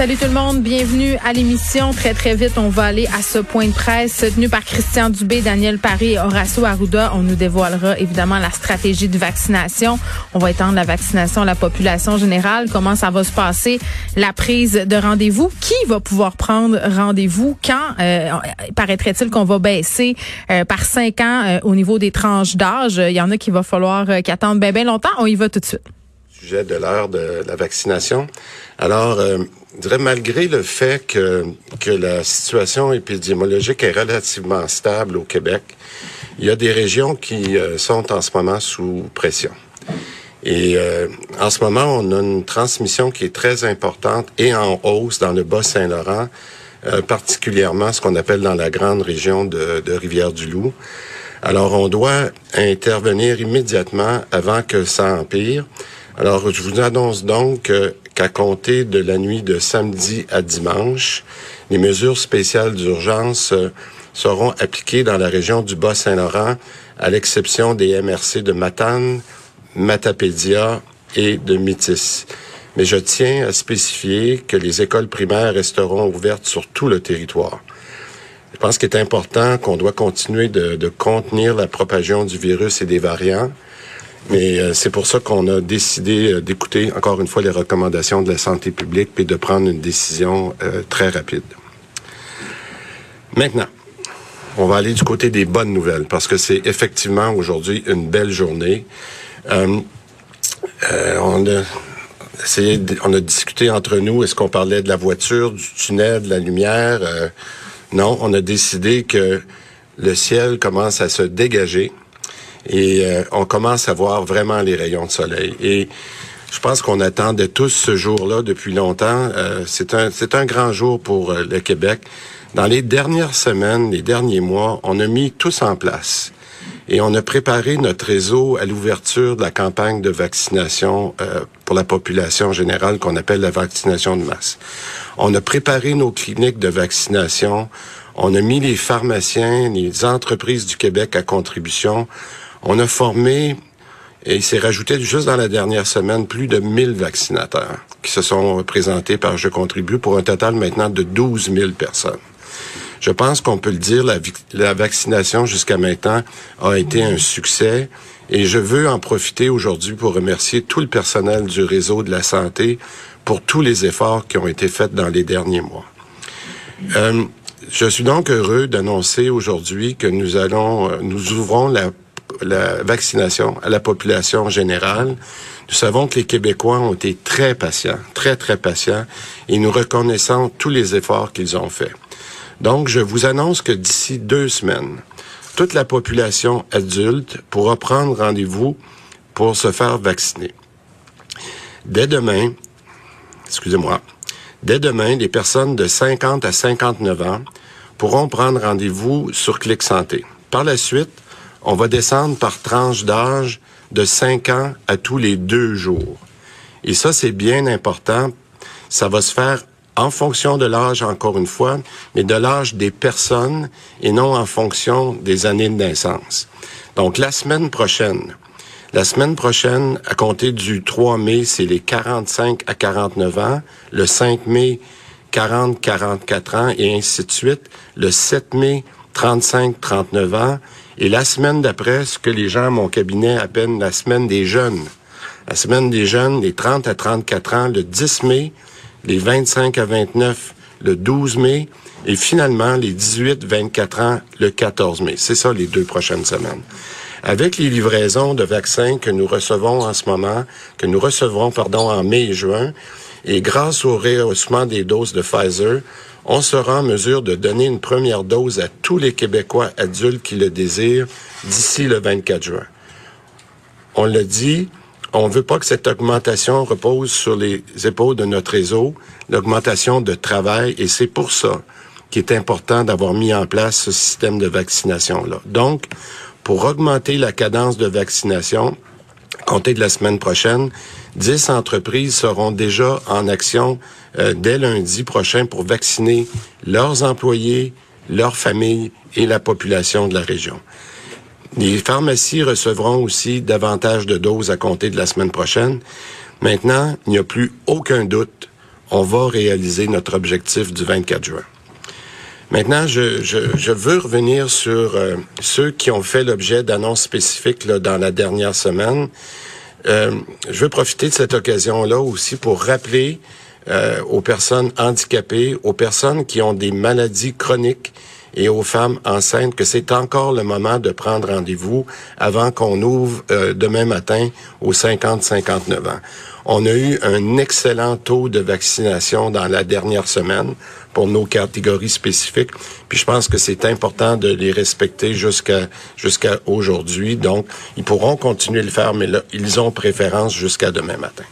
Salut tout le monde, bienvenue à l'émission. Très très vite, on va aller à ce point de presse tenu par Christian Dubé, Daniel Paris et Horacio Arruda. On nous dévoilera évidemment la stratégie de vaccination. On va étendre la vaccination à la population générale. Comment ça va se passer? La prise de rendez-vous. Qui va pouvoir prendre rendez-vous? Quand euh, paraîtrait-il qu'on va baisser euh, par cinq ans euh, au niveau des tranches d'âge? Il y en a qui va falloir qui attendent bien bien longtemps. On y va tout de suite. Sujet de l'heure de la vaccination. Alors je dirais, malgré le fait que, la situation épidémiologique est relativement stable au Québec, il y a des régions qui euh, sont en ce moment sous pression. Et euh, en ce moment, on a une transmission qui est très importante et en hausse dans le Bas-Saint-Laurent, euh, particulièrement ce qu'on appelle dans la grande région de Rivière-du-Loup. Alors, on doit intervenir immédiatement avant que ça empire. Alors, je vous annonce donc que qu'à compter de la nuit de samedi à dimanche, les mesures spéciales d'urgence euh, seront appliquées dans la région du Bas-Saint-Laurent, à l'exception des MRC de Matane, Matapédia et de Métis. Mais je tiens à spécifier que les écoles primaires resteront ouvertes sur tout le territoire. Je pense qu'il est important qu'on doit continuer de contenir la propagation du virus et des variants. Mais euh, c'est pour ça qu'on a décidé euh, d'écouter encore une fois les recommandations de la santé publique et de prendre une décision euh, très rapide. Maintenant, on va aller du côté des bonnes nouvelles parce que c'est effectivement aujourd'hui une belle journée. on a essayé, on a discuté entre nous. Est-ce qu'on parlait de la voiture, du tunnel, de la lumière? Non, on a décidé que le ciel commence à se dégager et euh, on commence à voir vraiment les rayons de soleil. Et je pense qu'on attendait tous ce jour-là depuis longtemps. Euh, c'est un c'est un grand jour pour euh, le Québec. Dans les dernières semaines, les derniers mois, on a mis tous en place et on a préparé notre réseau à l'ouverture de la campagne de vaccination pour la population générale qu'on appelle la vaccination de masse. On a préparé nos cliniques de vaccination. On a mis les pharmaciens, les entreprises du Québec à contribution. On a formé, et il s'est rajouté juste dans la dernière semaine, plus de 1000 vaccinateurs qui se sont présentés par Je contribue pour un total maintenant de 12 000 personnes. Je pense qu'on peut le dire, la, la vaccination jusqu'à maintenant a été un succès et je veux en profiter aujourd'hui pour remercier tout le personnel du réseau de la santé pour tous les efforts qui ont été faits dans les derniers mois. Euh, je suis donc heureux d'annoncer aujourd'hui que nous allons, euh, nous ouvrons la la vaccination à la population générale. Nous savons que les Québécois ont été très patients, très, très patients, et nous reconnaissons tous les efforts qu'ils ont faits. Donc, je vous annonce que d'ici deux semaines, toute la population adulte pourra prendre rendez-vous pour se faire vacciner. Dès demain, excusez-moi, dès demain, les personnes de 50 à 59 ans pourront prendre rendez-vous sur Clic Santé. Par la suite, on va descendre par tranche d'âge de 5 ans à tous les deux jours. Et ça, c'est bien important. Ça va se faire en fonction de l'âge, encore une fois, mais de l'âge des personnes et non en fonction des années de naissance. Donc, la semaine prochaine, la semaine prochaine, à compter du 3 mai, c'est les 45 à 49 ans. Le 5 mai, 40-44 ans et ainsi de suite. Le 7 mai, 35-39 ans. Et la semaine d'après, ce que les gens à mon cabinet appellent la semaine des jeunes. La semaine des jeunes, les 30 à 34 ans, le 10 mai, les 25 à 29, le 12 mai, et finalement les 18-24 ans, le 14 mai. C'est ça les deux prochaines semaines. Avec les livraisons de vaccins que nous recevons en ce moment, que nous recevrons, pardon, en mai et juin, et grâce au rehaussement des doses de Pfizer, on sera en mesure de donner une première dose à tous les Québécois adultes qui le désirent d'ici le 24 juin. On le dit, on ne veut pas que cette augmentation repose sur les épaules de notre réseau, l'augmentation de travail, et c'est pour ça qu'il est important d'avoir mis en place ce système de vaccination-là. Donc, pour augmenter la cadence de vaccination, compter de la semaine prochaine, 10 entreprises seront déjà en action euh, dès lundi prochain pour vacciner leurs employés, leurs familles et la population de la région. Les pharmacies recevront aussi davantage de doses à compter de la semaine prochaine. Maintenant, il n'y a plus aucun doute, on va réaliser notre objectif du 24 juin. Maintenant, je, je, veux revenir sur euh, ceux qui ont fait l'objet d'annonces spécifiques là, dans la dernière semaine. Euh, je veux profiter de cette occasion-là aussi pour rappeler euh, aux personnes handicapées, aux personnes qui ont des maladies chroniques et aux femmes enceintes que c'est encore le moment de prendre rendez-vous avant qu'on ouvre euh, demain matin aux 50-59 ans. On a eu un excellent taux de vaccination dans la dernière semaine pour nos catégories spécifiques. Puis je pense que c'est important de les respecter jusqu'à jusqu'à aujourd'hui. Donc, ils pourront continuer de le faire, mais là, ils ont préférence jusqu'à demain matin.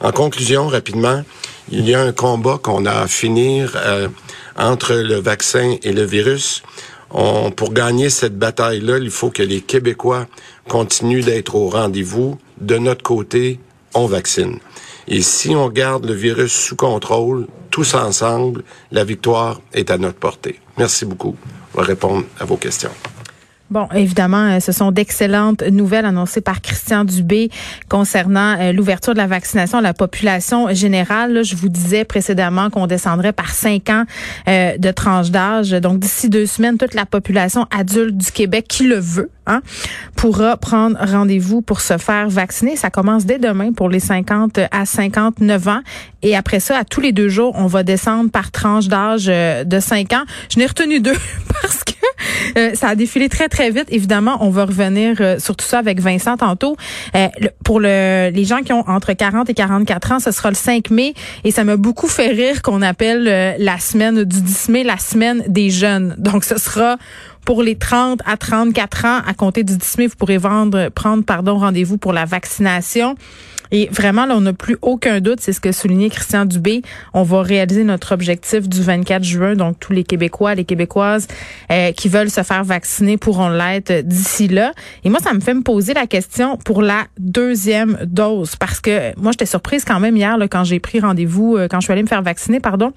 En conclusion, rapidement, il y a un combat qu'on a à finir euh, entre le vaccin et le virus. On, pour gagner cette bataille-là, il faut que les Québécois continuent d'être au rendez-vous. De notre côté, on vaccine. Et si on garde le virus sous contrôle, tous ensemble, la victoire est à notre portée. Merci beaucoup. On va répondre à vos questions. Bon, évidemment, euh, ce sont d'excellentes nouvelles annoncées par Christian Dubé concernant euh, l'ouverture de la vaccination à la population générale. je vous disais précédemment qu'on descendrait par cinq ans euh, de tranche d'âge. Donc, d'ici deux semaines, toute la population adulte du Québec qui le veut hein, pourra prendre rendez-vous pour se faire vacciner. Ça commence dès demain pour les 50 à 59 ans. Et après ça, à tous les deux jours, on va descendre par tranche d'âge de cinq ans. Je n'ai retenu deux parce euh, ça a défilé très, très vite. Évidemment, on va revenir euh, sur tout ça avec Vincent tantôt. Euh, pour le, les gens qui ont entre 40 et 44 ans, ce sera le 5 mai. Et ça m'a beaucoup fait rire qu'on appelle la semaine du 10 mai la semaine des jeunes. Donc, ce sera pour les 30 à 34 ans, à compter du 10 mai, vous pourrez vendre, prendre pardon, rendez-vous pour la vaccination. Et vraiment, là, on n'a plus aucun doute, c'est ce que soulignait Christian Dubé. On va réaliser notre objectif du 24 juin. Donc, tous les Québécois, les Québécoises euh, qui veulent se faire vacciner pourront l'être d'ici là. Et moi, ça me fait me poser la question pour la deuxième dose. Parce que moi, j'étais surprise quand même hier quand j'ai pris rendez-vous, euh, quand je suis allée me faire vacciner, pardon.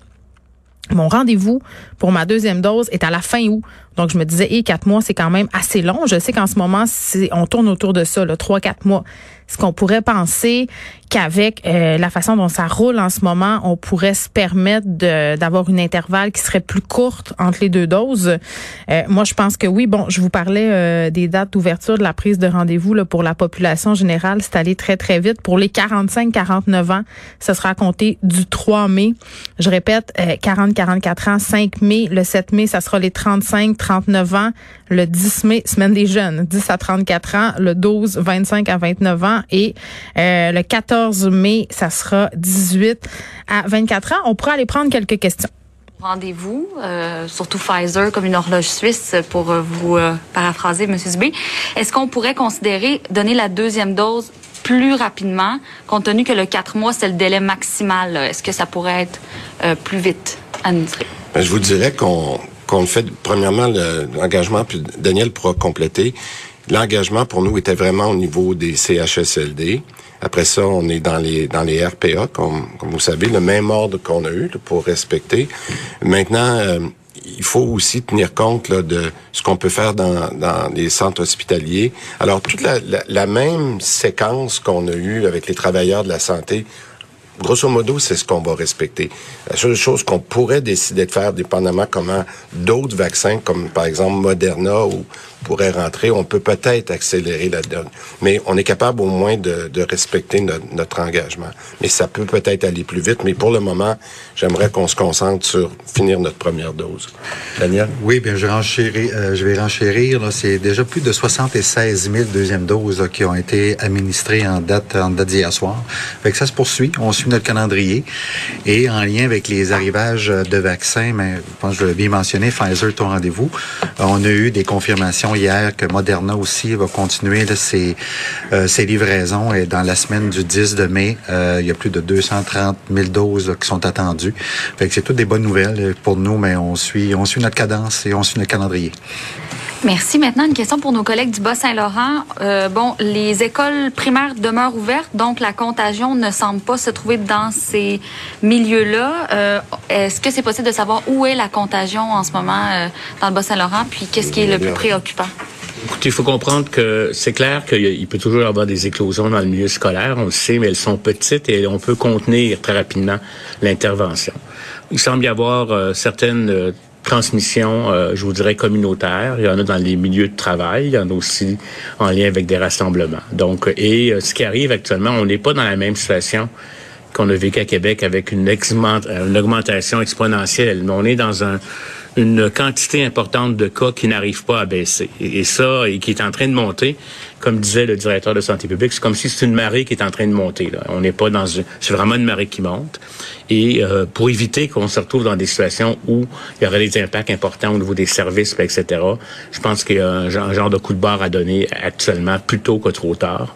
Mon rendez-vous pour ma deuxième dose est à la fin août. Donc, je me disais, et quatre mois, c'est quand même assez long. Je sais qu'en ce moment, on tourne autour de ça, trois, quatre mois. Est-ce qu'on pourrait penser qu'avec euh, la façon dont ça roule en ce moment, on pourrait se permettre d'avoir une intervalle qui serait plus courte entre les deux doses? Euh, moi, je pense que oui. Bon, je vous parlais euh, des dates d'ouverture de la prise de rendez-vous pour la population générale. C'est allé très, très vite. Pour les 45-49 ans, ce sera compté du 3 mai. Je répète, 40-44 ans, 5 mai. Le 7 mai, ça sera les 35-39 ans. Le 10 mai, semaine des jeunes, 10 à 34 ans. Le 12, 25 à 29 ans et euh, le 14 mai, ça sera 18 à 24 ans. On pourra aller prendre quelques questions. Rendez-vous, euh, surtout Pfizer comme une horloge suisse pour euh, vous paraphraser, M. Dubé. Est-ce qu'on pourrait considérer donner la deuxième dose plus rapidement, compte tenu que le 4 mois, c'est le délai maximal? Est-ce que ça pourrait être plus vite administré? Ben, je vous dirais qu'on qu'on fait, premièrement, l'engagement, puis Daniel pourra compléter. L'engagement pour nous était vraiment au niveau des CHSLD. Après ça, on est dans les dans les RPA, comme, comme vous savez, le même ordre qu'on a eu pour respecter. Maintenant, euh, il faut aussi tenir compte de ce qu'on peut faire dans, dans les centres hospitaliers. Alors, toute la, la, la même séquence qu'on a eue avec les travailleurs de la santé grosso modo, c'est ce qu'on va respecter. La seule chose qu'on pourrait décider de faire, dépendamment comment d'autres vaccins, comme par exemple Moderna ou pourrait rentrer, on peut peut-être accélérer la donne. Mais on est capable au moins de, respecter notre, engagement. Mais ça peut peut-être aller plus vite. Mais pour le moment, j'aimerais qu'on se concentre sur finir notre première dose. Daniel? Oui, bien, je, euh, vais renchérir. C'est déjà plus de 76 000 deuxièmes doses qui ont été administrées en date, d'hier soir. Fait ça se poursuit. On suit notre calendrier. Et en lien avec les arrivages de vaccins, mais je pense que je l'ai bien mentionné, Pfizer, ton rendez-vous, on a eu des confirmations hier que Moderna aussi va continuer ses, euh, ses, livraisons. Et dans la semaine du 10 de mai, euh, il y a plus de 230 000 doses qui sont attendues. Fait que c'est toutes des bonnes nouvelles pour nous, mais on suit notre cadence et on suit notre calendrier. Merci. Maintenant, une question pour nos collègues du Bas-Saint-Laurent. Euh, bon, les écoles primaires demeurent ouvertes, donc la contagion ne semble pas se trouver dans ces milieux-là. Euh, Est-ce que c'est possible de savoir où est la contagion en ce moment euh, dans le Bas-Saint-Laurent, puis qu'est-ce qui est le plus préoccupant? Écoutez, il faut comprendre que c'est clair qu'il peut toujours y avoir des éclosions dans le milieu scolaire, on le sait, mais elles sont petites et on peut contenir très rapidement l'intervention. Il semble y avoir euh, certaines euh, transmissions, euh, je vous dirais, communautaires. Il y en a dans les milieux de travail, il y en a aussi en lien avec des rassemblements. Donc, et ce qui arrive actuellement, on n'est pas dans la même situation qu'on a vécu à Québec avec une, une augmentation exponentielle. Mais on est dans un une quantité importante de cas qui n'arrivent pas à baisser. Et, ça, et qui est en train de monter, comme disait le directeur de santé publique, c'est comme si c'est une marée qui est en train de monter. Là. On n'est pas dans une... C'est vraiment une marée qui monte. Et euh, pour éviter qu'on se retrouve dans des situations où il y aurait des impacts importants au niveau des services, etc., je pense qu'il y a un genre, de coup de barre à donner actuellement, plutôt que trop tard.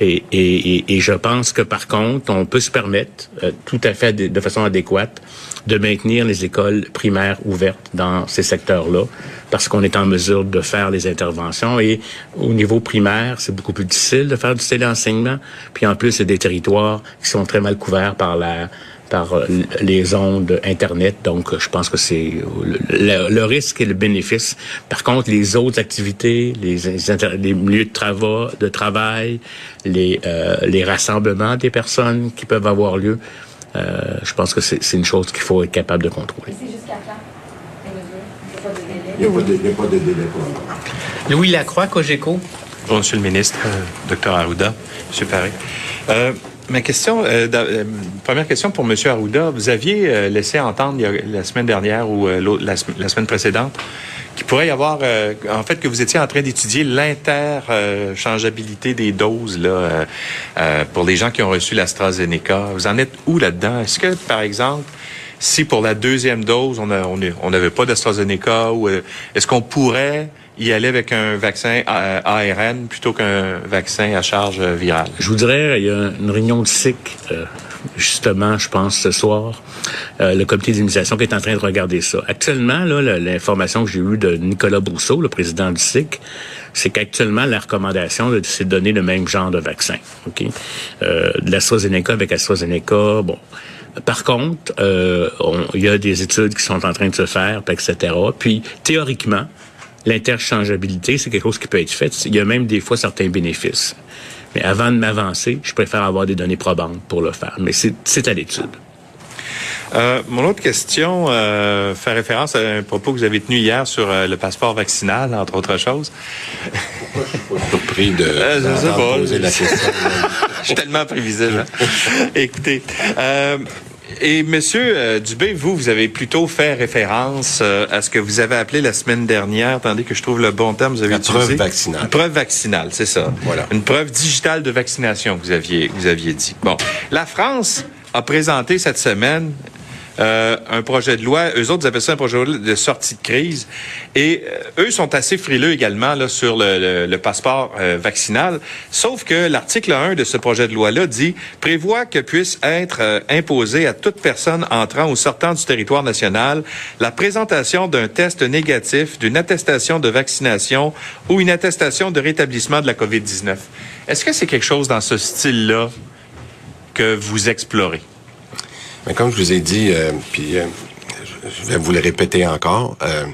Et, et, et, je pense que, par contre, on peut se permettre, euh, tout à fait de, de façon adéquate, de maintenir les écoles primaires ouvertes dans ces secteurs-là, parce qu'on est en mesure de faire les interventions. Et au niveau primaire, c'est beaucoup plus difficile de faire du téléenseignement. Puis en plus, c'est des territoires qui sont très mal couverts par la par euh, les ondes Internet. Donc, je pense que c'est le, risque et le bénéfice. Par contre, les autres activités, les, les milieux de, travail, de travail les, euh, les rassemblements des personnes qui peuvent avoir lieu, euh, je pense que c'est une chose qu'il faut être capable de contrôler. C'est jusqu'à quand? Il n'y a, pas de délai Louis Lacroix, Cogeco. Bonjour, Monsieur le ministre, euh, Dr Arruda, M. Paré. Euh, ma question, euh, euh, première question pour M. Arruda. Vous aviez laissé entendre la semaine dernière ou la, semaine précédente qu'il pourrait y avoir, en fait, que vous étiez en train d'étudier l'interchangeabilité des doses là, pour les gens qui ont reçu l'AstraZeneca. Vous en êtes où là-dedans? Est-ce que, par exemple, si pour la deuxième dose, on n'avait pas d'AstraZeneca, ou est-ce qu'on pourrait y aller avec un vaccin ARN plutôt qu'un vaccin à charge virale? Je vous dirais, il y a une réunion de SIC, euh, justement, je pense, ce soir, euh, le comité d'immunisation qui est en train de regarder ça. Actuellement, là, l'information que j'ai eue de Nicolas Brousseau, le président du SIC, c'est qu'actuellement, la recommandation, c'est de donner le même genre de vaccin. OK? Euh, de l'AstraZeneca avec AstraZeneca, bon... Par contre, euh, il y a des études qui sont en train de se faire, etc. Puis, théoriquement, l'interchangeabilité, c'est quelque chose qui peut être fait. Il y a même des fois certains bénéfices. Mais avant de m'avancer, je préfère avoir des données probantes pour le faire. Mais c'est à l'étude. Euh, mon autre question euh, fait référence à un propos que vous avez tenu hier sur euh, le passeport vaccinal, entre autres choses. Pourquoi je suis pas surpris de, euh, poser la question? je suis tellement prévisible. Hein. Écoutez, euh, et Monsieur euh, Dubé, vous, vous avez plutôt fait référence euh, à ce que vous avez appelé la semaine dernière, tandis que je trouve le bon terme, vous avez Une preuve vaccinale. Une preuve vaccinale, c'est ça. Voilà. Une preuve digitale de vaccination, vous aviez, vous aviez dit. Bon, la France a présenté cette semaine euh, un projet de loi. Eux autres, ils appellent ça un projet de loi de sortie de crise. Et euh, eux sont assez frileux également là, sur le, passeport euh, vaccinal. Sauf que l'article 1 de ce projet de loi-là dit prévoit que puisse être imposé à toute personne entrant ou sortant du territoire national la présentation d'un test négatif, d'une attestation de vaccination ou une attestation de rétablissement de la COVID-19. Est-ce que c'est quelque chose dans ce style-là que vous explorez? Comme je vous ai dit, euh, puis euh, je vais vous le répéter encore, euh,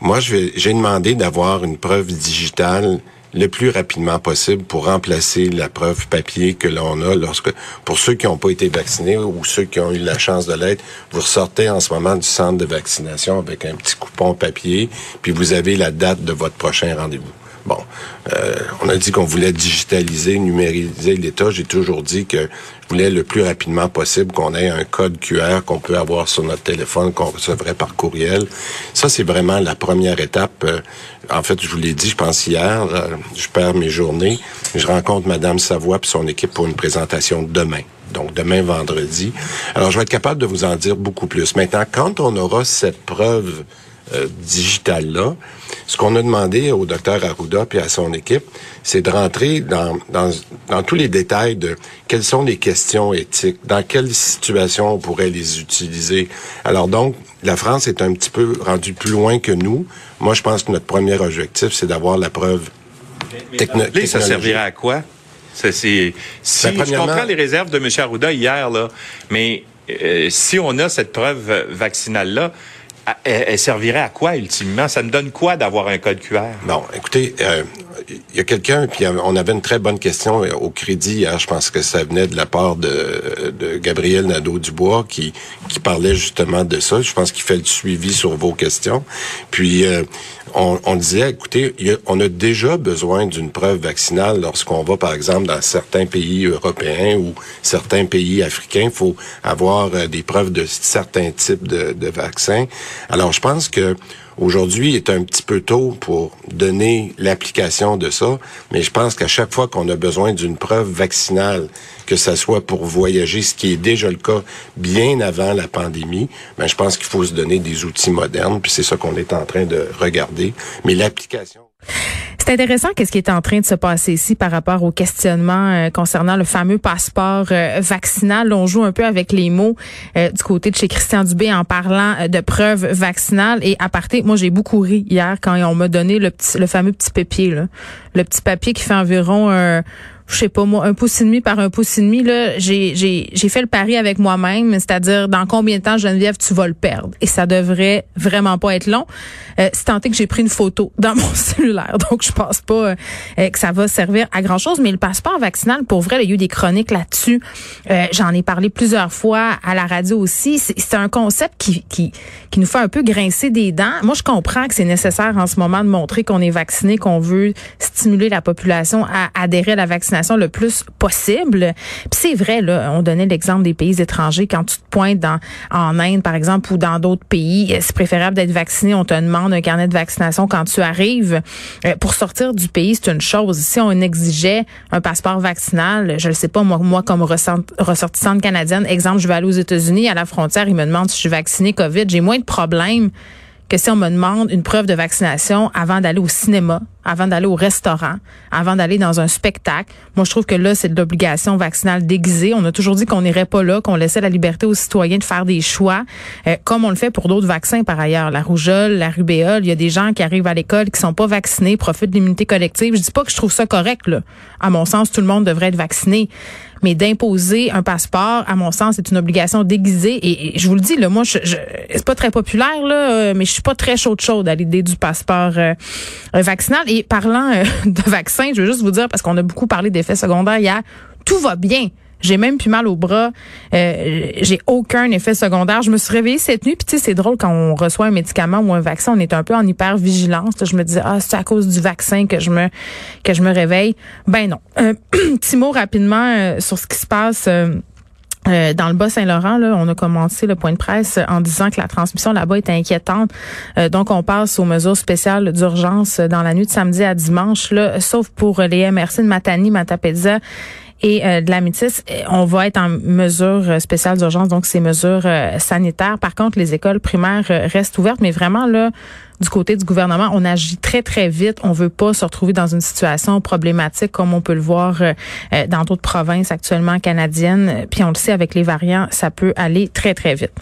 moi, j'ai demandé d'avoir une preuve digitale le plus rapidement possible pour remplacer la preuve papier que l'on a lorsque, pour ceux qui n'ont pas été vaccinés ou ceux qui ont eu la chance de l'être, vous ressortez en ce moment du centre de vaccination avec un petit coupon papier, puis vous avez la date de votre prochain rendez-vous. Bon, euh, on a dit qu'on voulait digitaliser, numériser l'État. J'ai toujours dit que je voulais le plus rapidement possible qu'on ait un code QR qu'on peut avoir sur notre téléphone, qu'on recevrait par courriel. Ça, c'est vraiment la première étape. Euh, en fait, je vous l'ai dit, je pense hier, je perds mes journées. Je rencontre Madame Savoie et son équipe pour une présentation demain donc demain vendredi. Alors, je vais être capable de vous en dire beaucoup plus. Maintenant, quand on aura cette preuve euh, digital-là. Ce qu'on a demandé au docteur Arruda puis à son équipe, c'est de rentrer dans, dans, dans tous les détails de quelles sont les questions éthiques, dans quelles situations on pourrait les utiliser. Alors donc, la France est un petit peu rendue plus loin que nous. Moi, je pense que notre premier objectif, c'est d'avoir la preuve technologique. ça servirait à quoi? Ça, si, Ben, je comprends les réserves de M. Arruda hier, là, mais euh, si on a cette preuve vaccinale-là, elle, servirait à quoi ultimement? Ça me donne quoi d'avoir un code QR? Bon, écoutez, euh, il y a quelqu'un, puis on avait une très bonne question euh, au crédit hier, je pense que ça venait de la part de, de Gabriel Nadeau-Dubois qui, qui parlait justement de ça. Je pense qu'il fait le suivi sur vos questions. Puis, euh, on, on disait, écoutez, a- on a déjà besoin d'une preuve vaccinale lorsqu'on va, par exemple, dans certains pays européens ou certains pays africains. Il faut avoir euh, des preuves de certains types de, de vaccins. Alors, je pense que Aujourd'hui, est un petit peu tôt pour donner l'application de ça, mais je pense qu'à chaque fois qu'on a besoin d'une preuve vaccinale, que ça soit pour voyager, ce qui est déjà le cas bien avant la pandémie, ben je pense qu'il faut se donner des outils modernes, puis c'est ça qu'on est en train de regarder. Mais l'application. C'est intéressant qu'est-ce qui est en train de se passer ici par rapport au questionnement euh, concernant le fameux passeport euh, vaccinal. On joue un peu avec les mots euh, du côté de chez Christian Dubé en parlant de preuves vaccinales. Et à partir, moi j'ai beaucoup ri hier quand on m'a donné le petit, le fameux petit papier, là. le petit papier qui fait environ je sais pas moi, un pouce et demi par un pouce et demi, là, j'ai, j'ai, j'ai fait le pari avec moi-même, c'est-à-dire dans combien de temps, Geneviève, tu vas le perdre. Et ça devrait vraiment pas être long. Euh, c'est tenté que j'ai pris une photo dans mon cellulaire, donc je pense pas euh, que ça va servir à grand-chose. Mais le passeport vaccinal, pour vrai, il y a eu des chroniques là-dessus. Euh, j'en ai parlé plusieurs fois à la radio aussi. C'est, c'est un concept qui, qui, qui nous fait un peu grincer des dents. Moi, je comprends que c'est nécessaire en ce moment de montrer qu'on est vacciné, qu'on veut stimuler la population à adhérer à la vaccination le plus possible. C'est vrai, là, on donnait l'exemple des pays étrangers. Quand tu te pointes en Inde, par exemple, ou dans d'autres pays, c'est préférable d'être vacciné. On te demande un carnet de vaccination quand tu arrives. Euh, pour sortir du pays, c'est une chose. Si on exigeait un passeport vaccinal, je ne sais pas, moi, moi comme ressort- ressortissante canadienne, exemple, je vais aller aux États-Unis, à la frontière, ils me demandent si je suis vaccinée COVID. J'ai moins de problèmes que si on me demande une preuve de vaccination avant d'aller au cinéma, avant d'aller au restaurant, avant d'aller dans un spectacle. Moi, je trouve que là, c'est de l'obligation vaccinale déguisée. On a toujours dit qu'on n'irait pas là, qu'on laissait la liberté aux citoyens de faire des choix, euh, comme on le fait pour d'autres vaccins par ailleurs. La rougeole, la rubéole, il y a des gens qui arrivent à l'école qui sont pas vaccinés, profitent de l'immunité collective. Je dis pas que je trouve ça correct, là. À mon sens, tout le monde devrait être vacciné. Mais d'imposer un passeport, à mon sens, c'est une obligation déguisée. Et, je vous le dis, là, moi, je, je, c'est pas très populaire, là, euh, mais je suis pas très chaude chaude à l'idée du passeport euh, euh, vaccinal. Et parlant euh, de vaccin, je veux juste vous dire, parce qu'on a beaucoup parlé d'effets secondaires hier, tout va bien. J'ai même plus mal au bras. Euh, j'ai aucun effet secondaire. Je me suis réveillée cette nuit. Puis tu sais, c'est drôle quand on reçoit un médicament ou un vaccin, on est un peu en hyper vigilance. Je me disais ah c'est à cause du vaccin que je me que je me réveille. Ben non. Un petit mot rapidement euh, sur ce qui se passe. euh, euh, dans le Bas-Saint-Laurent, là, on a commencé le point de presse en disant que la transmission là-bas est inquiétante. Euh, donc, on passe aux mesures spéciales d'urgence dans la nuit de samedi à dimanche, là, sauf pour les MRC de Matani, Matapédia et euh, de la Métis. Euh, On va être en mesure euh, spéciale d'urgence, donc ces mesures sanitaires. Par contre, les écoles primaires restent ouvertes, mais vraiment, là, du côté du gouvernement, on agit très, très vite. On veut pas se retrouver dans une situation problématique comme on peut le voir dans d'autres provinces actuellement canadiennes. Puis on le sait, avec les variants, ça peut aller très, très vite.